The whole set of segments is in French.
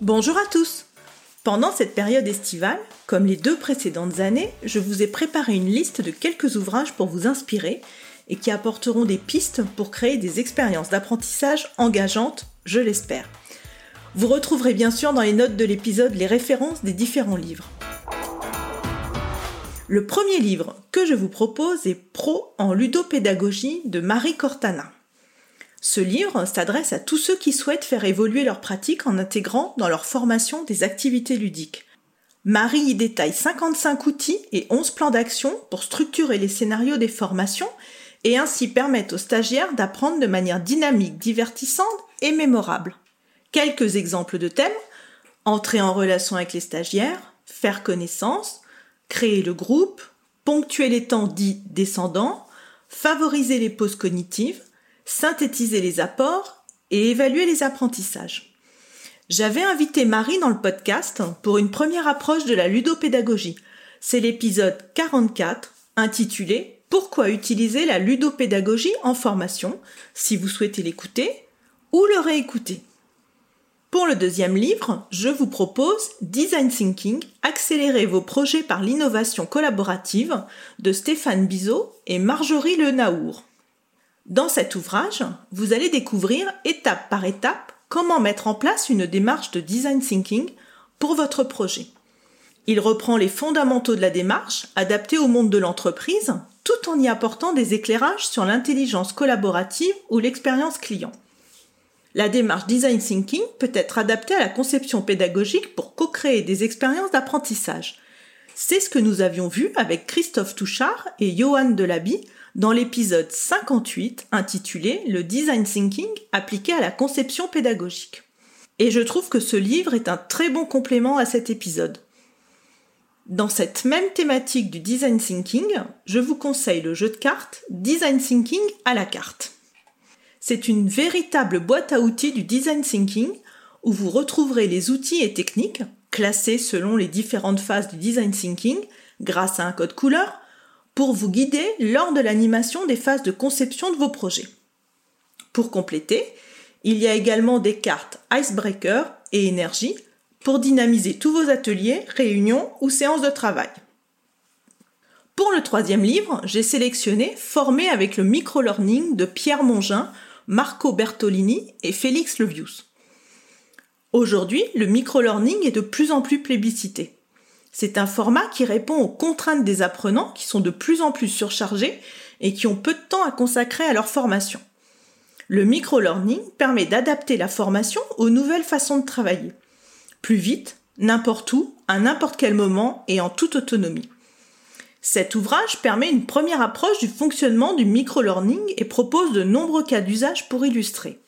Bonjour à tous Pendant cette période estivale, comme les deux précédentes années, je vous ai préparé une liste de quelques ouvrages pour vous inspirer et qui apporteront des pistes pour créer des expériences d'apprentissage engageantes, je l'espère. Vous retrouverez bien sûr dans les notes de l'épisode les références des différents livres. Le premier livre que je vous propose est Pro en ludopédagogie de Marie Cortana. Ce livre s'adresse à tous ceux qui souhaitent faire évoluer leur pratique en intégrant dans leur formation des activités ludiques. Marie y détaille 55 outils et 11 plans d'action pour structurer les scénarios des formations et ainsi permettre aux stagiaires d'apprendre de manière dynamique, divertissante et mémorable. Quelques exemples de thèmes entrer en relation avec les stagiaires, faire connaissance, créer le groupe, ponctuer les temps dits descendants, favoriser les pauses cognitives, synthétiser les apports et évaluer les apprentissages. J'avais invité Marie dans le podcast pour une première approche de la ludopédagogie. C'est l'épisode 44 intitulé Pourquoi utiliser la ludopédagogie en formation si vous souhaitez l'écouter ou le réécouter? Pour le deuxième livre, je vous propose Design Thinking, accélérer vos projets par l'innovation collaborative de Stéphane Bizot et Marjorie Le Naour. Dans cet ouvrage, vous allez découvrir étape par étape comment mettre en place une démarche de design thinking pour votre projet. Il reprend les fondamentaux de la démarche adaptés au monde de l'entreprise tout en y apportant des éclairages sur l'intelligence collaborative ou l'expérience client. La démarche design thinking peut être adaptée à la conception pédagogique pour co-créer des expériences d'apprentissage. C'est ce que nous avions vu avec Christophe Touchard et Johan Delaby dans l'épisode 58 intitulé Le design thinking appliqué à la conception pédagogique. Et je trouve que ce livre est un très bon complément à cet épisode. Dans cette même thématique du design thinking, je vous conseille le jeu de cartes Design Thinking à la carte. C'est une véritable boîte à outils du design thinking où vous retrouverez les outils et techniques classés selon les différentes phases du design thinking grâce à un code couleur pour vous guider lors de l'animation des phases de conception de vos projets. Pour compléter, il y a également des cartes Icebreaker et Énergie pour dynamiser tous vos ateliers, réunions ou séances de travail. Pour le troisième livre, j'ai sélectionné Former avec le micro-learning de Pierre Mongin Marco Bertolini et Félix Levius. Aujourd'hui, le micro-learning est de plus en plus plébiscité. C'est un format qui répond aux contraintes des apprenants qui sont de plus en plus surchargés et qui ont peu de temps à consacrer à leur formation. Le micro-learning permet d'adapter la formation aux nouvelles façons de travailler. Plus vite, n'importe où, à n'importe quel moment et en toute autonomie. Cet ouvrage permet une première approche du fonctionnement du micro-learning et propose de nombreux cas d'usage pour illustrer.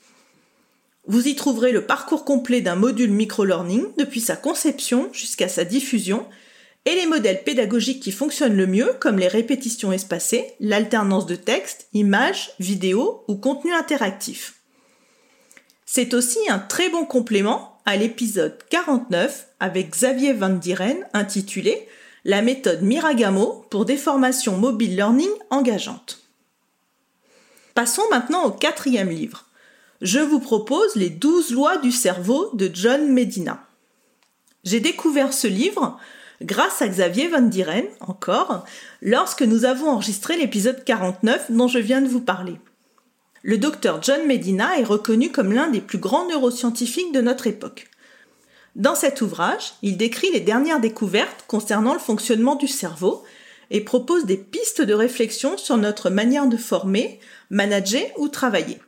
Vous y trouverez le parcours complet d'un module micro-learning depuis sa conception jusqu'à sa diffusion et les modèles pédagogiques qui fonctionnent le mieux comme les répétitions espacées, l'alternance de texte, images, vidéos ou contenu interactif. C'est aussi un très bon complément à l'épisode 49 avec Xavier Van Dieren intitulé la méthode Miragamo pour des formations mobile learning engageantes. Passons maintenant au quatrième livre. Je vous propose les 12 lois du cerveau de John Medina. J'ai découvert ce livre grâce à Xavier Van Dieren, encore, lorsque nous avons enregistré l'épisode 49 dont je viens de vous parler. Le docteur John Medina est reconnu comme l'un des plus grands neuroscientifiques de notre époque. Dans cet ouvrage, il décrit les dernières découvertes concernant le fonctionnement du cerveau et propose des pistes de réflexion sur notre manière de former, manager ou travailler.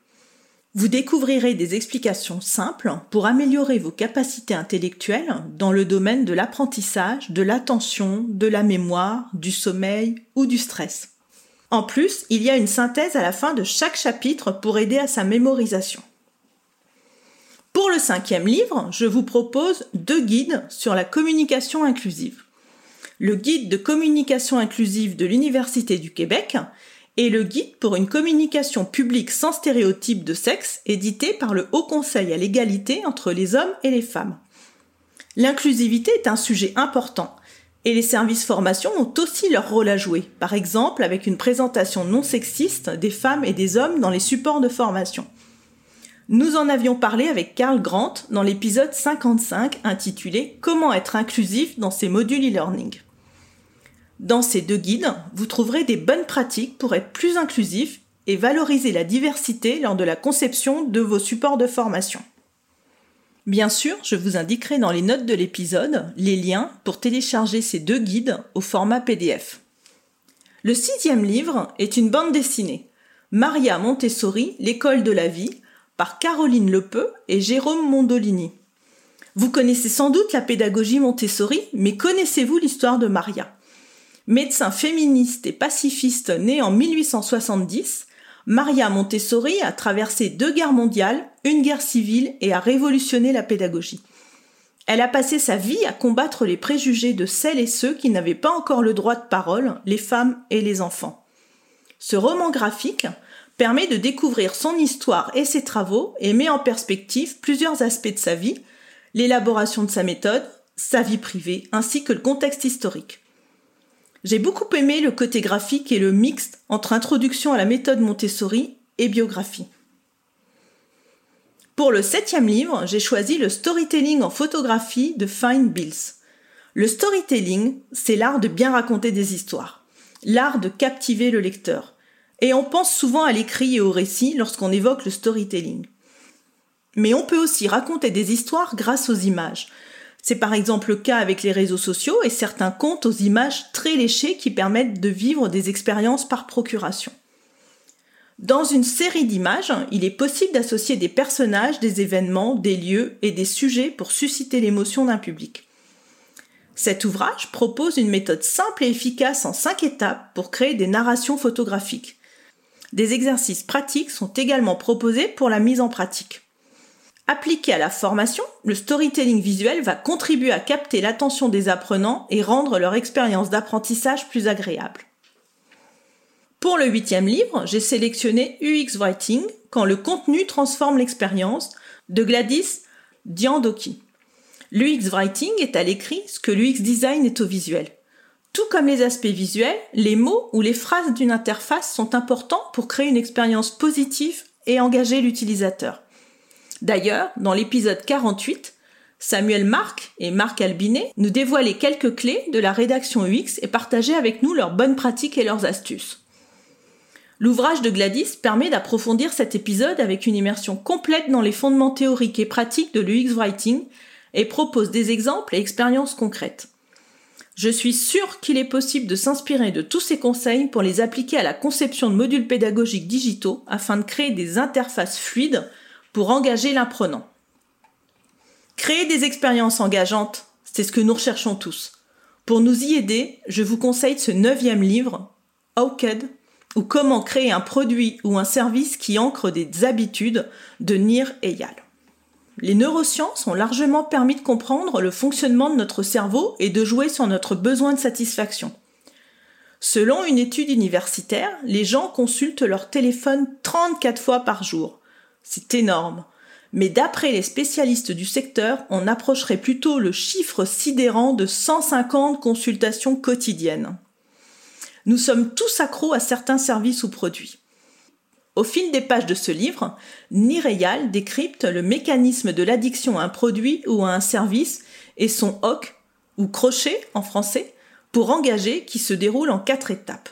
Vous découvrirez des explications simples pour améliorer vos capacités intellectuelles dans le domaine de l'apprentissage, de l'attention, de la mémoire, du sommeil ou du stress. En plus, il y a une synthèse à la fin de chaque chapitre pour aider à sa mémorisation. Pour le cinquième livre, je vous propose deux guides sur la communication inclusive. Le guide de communication inclusive de l'Université du Québec et le guide pour une communication publique sans stéréotype de sexe édité par le Haut Conseil à l'égalité entre les hommes et les femmes. L'inclusivité est un sujet important et les services formation ont aussi leur rôle à jouer, par exemple avec une présentation non sexiste des femmes et des hommes dans les supports de formation. Nous en avions parlé avec Karl Grant dans l'épisode 55 intitulé Comment être inclusif dans ces modules e-learning. Dans ces deux guides, vous trouverez des bonnes pratiques pour être plus inclusif et valoriser la diversité lors de la conception de vos supports de formation. Bien sûr, je vous indiquerai dans les notes de l'épisode les liens pour télécharger ces deux guides au format PDF. Le sixième livre est une bande dessinée, Maria Montessori, l'école de la vie, par Caroline Lepeu et Jérôme Mondolini. Vous connaissez sans doute la pédagogie Montessori, mais connaissez-vous l'histoire de Maria? Médecin féministe et pacifiste née en 1870, Maria Montessori a traversé deux guerres mondiales, une guerre civile et a révolutionné la pédagogie. Elle a passé sa vie à combattre les préjugés de celles et ceux qui n'avaient pas encore le droit de parole, les femmes et les enfants. Ce roman graphique permet de découvrir son histoire et ses travaux et met en perspective plusieurs aspects de sa vie, l'élaboration de sa méthode, sa vie privée, ainsi que le contexte historique. J'ai beaucoup aimé le côté graphique et le mixte entre introduction à la méthode Montessori et biographie. Pour le septième livre, j'ai choisi le storytelling en photographie de Fine Bills. Le storytelling, c'est l'art de bien raconter des histoires, l'art de captiver le lecteur. Et on pense souvent à l'écrit et au récit lorsqu'on évoque le storytelling. Mais on peut aussi raconter des histoires grâce aux images, c'est par exemple le cas avec les réseaux sociaux et certains comptes aux images très léchées qui permettent de vivre des expériences par procuration. Dans une série d'images, il est possible d'associer des personnages, des événements, des lieux et des sujets pour susciter l'émotion d'un public. Cet ouvrage propose une méthode simple et efficace en cinq étapes pour créer des narrations photographiques. Des exercices pratiques sont également proposés pour la mise en pratique. Appliqué à la formation, le storytelling visuel va contribuer à capter l'attention des apprenants et rendre leur expérience d'apprentissage plus agréable. Pour le huitième livre, j'ai sélectionné UX Writing, quand le contenu transforme l'expérience, de Gladys Diandoki. L'UX Writing est à l'écrit ce que l'UX Design est au visuel. Tout comme les aspects visuels, les mots ou les phrases d'une interface sont importants pour créer une expérience positive et engager l'utilisateur. D'ailleurs, dans l'épisode 48, Samuel Marc et Marc Albinet nous dévoilaient quelques clés de la rédaction UX et partageaient avec nous leurs bonnes pratiques et leurs astuces. L'ouvrage de Gladys permet d'approfondir cet épisode avec une immersion complète dans les fondements théoriques et pratiques de l'UX Writing et propose des exemples et expériences concrètes. Je suis sûre qu'il est possible de s'inspirer de tous ces conseils pour les appliquer à la conception de modules pédagogiques digitaux afin de créer des interfaces fluides pour engager l'apprenant. Créer des expériences engageantes, c'est ce que nous recherchons tous. Pour nous y aider, je vous conseille ce neuvième livre, Hawked, ou Comment créer un produit ou un service qui ancre des habitudes de Nir Eyal. Les neurosciences ont largement permis de comprendre le fonctionnement de notre cerveau et de jouer sur notre besoin de satisfaction. Selon une étude universitaire, les gens consultent leur téléphone 34 fois par jour, c'est énorme. Mais d'après les spécialistes du secteur, on approcherait plutôt le chiffre sidérant de 150 consultations quotidiennes. Nous sommes tous accros à certains services ou produits. Au fil des pages de ce livre, Nireyal décrypte le mécanisme de l'addiction à un produit ou à un service et son hoc, ou crochet en français, pour engager qui se déroule en quatre étapes.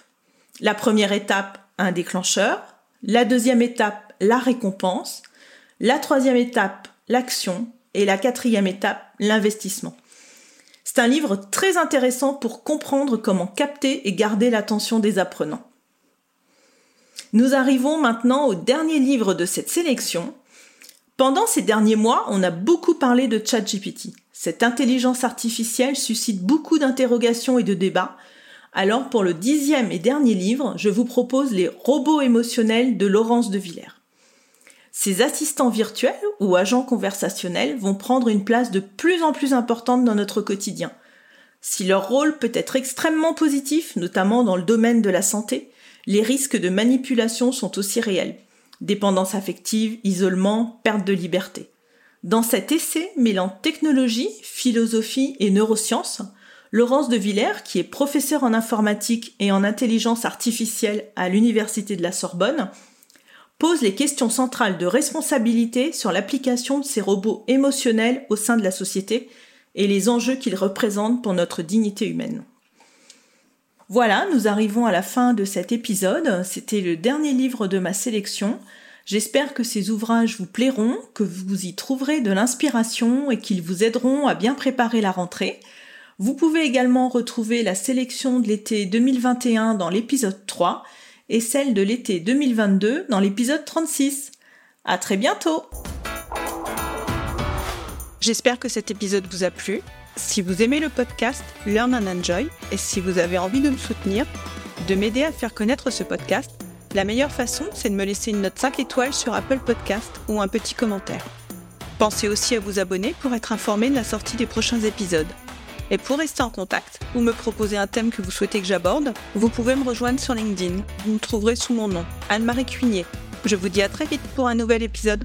La première étape, un déclencheur. La deuxième étape, la récompense, la troisième étape, l'action, et la quatrième étape, l'investissement. C'est un livre très intéressant pour comprendre comment capter et garder l'attention des apprenants. Nous arrivons maintenant au dernier livre de cette sélection. Pendant ces derniers mois, on a beaucoup parlé de ChatGPT. Cette intelligence artificielle suscite beaucoup d'interrogations et de débats. Alors pour le dixième et dernier livre, je vous propose Les robots émotionnels de Laurence de Villers. Ces assistants virtuels ou agents conversationnels vont prendre une place de plus en plus importante dans notre quotidien. Si leur rôle peut être extrêmement positif, notamment dans le domaine de la santé, les risques de manipulation sont aussi réels. Dépendance affective, isolement, perte de liberté. Dans cet essai mêlant technologie, philosophie et neurosciences, Laurence de Villers, qui est professeure en informatique et en intelligence artificielle à l'Université de la Sorbonne, pose les questions centrales de responsabilité sur l'application de ces robots émotionnels au sein de la société et les enjeux qu'ils représentent pour notre dignité humaine. Voilà, nous arrivons à la fin de cet épisode. C'était le dernier livre de ma sélection. J'espère que ces ouvrages vous plairont, que vous y trouverez de l'inspiration et qu'ils vous aideront à bien préparer la rentrée. Vous pouvez également retrouver la sélection de l'été 2021 dans l'épisode 3 et celle de l'été 2022 dans l'épisode 36. À très bientôt! J'espère que cet épisode vous a plu. Si vous aimez le podcast Learn and Enjoy et si vous avez envie de me soutenir, de m'aider à faire connaître ce podcast, la meilleure façon, c'est de me laisser une note 5 étoiles sur Apple Podcast ou un petit commentaire. Pensez aussi à vous abonner pour être informé de la sortie des prochains épisodes. Et pour rester en contact ou me proposer un thème que vous souhaitez que j'aborde, vous pouvez me rejoindre sur LinkedIn. Vous me trouverez sous mon nom, Anne-Marie Cuignet. Je vous dis à très vite pour un nouvel épisode.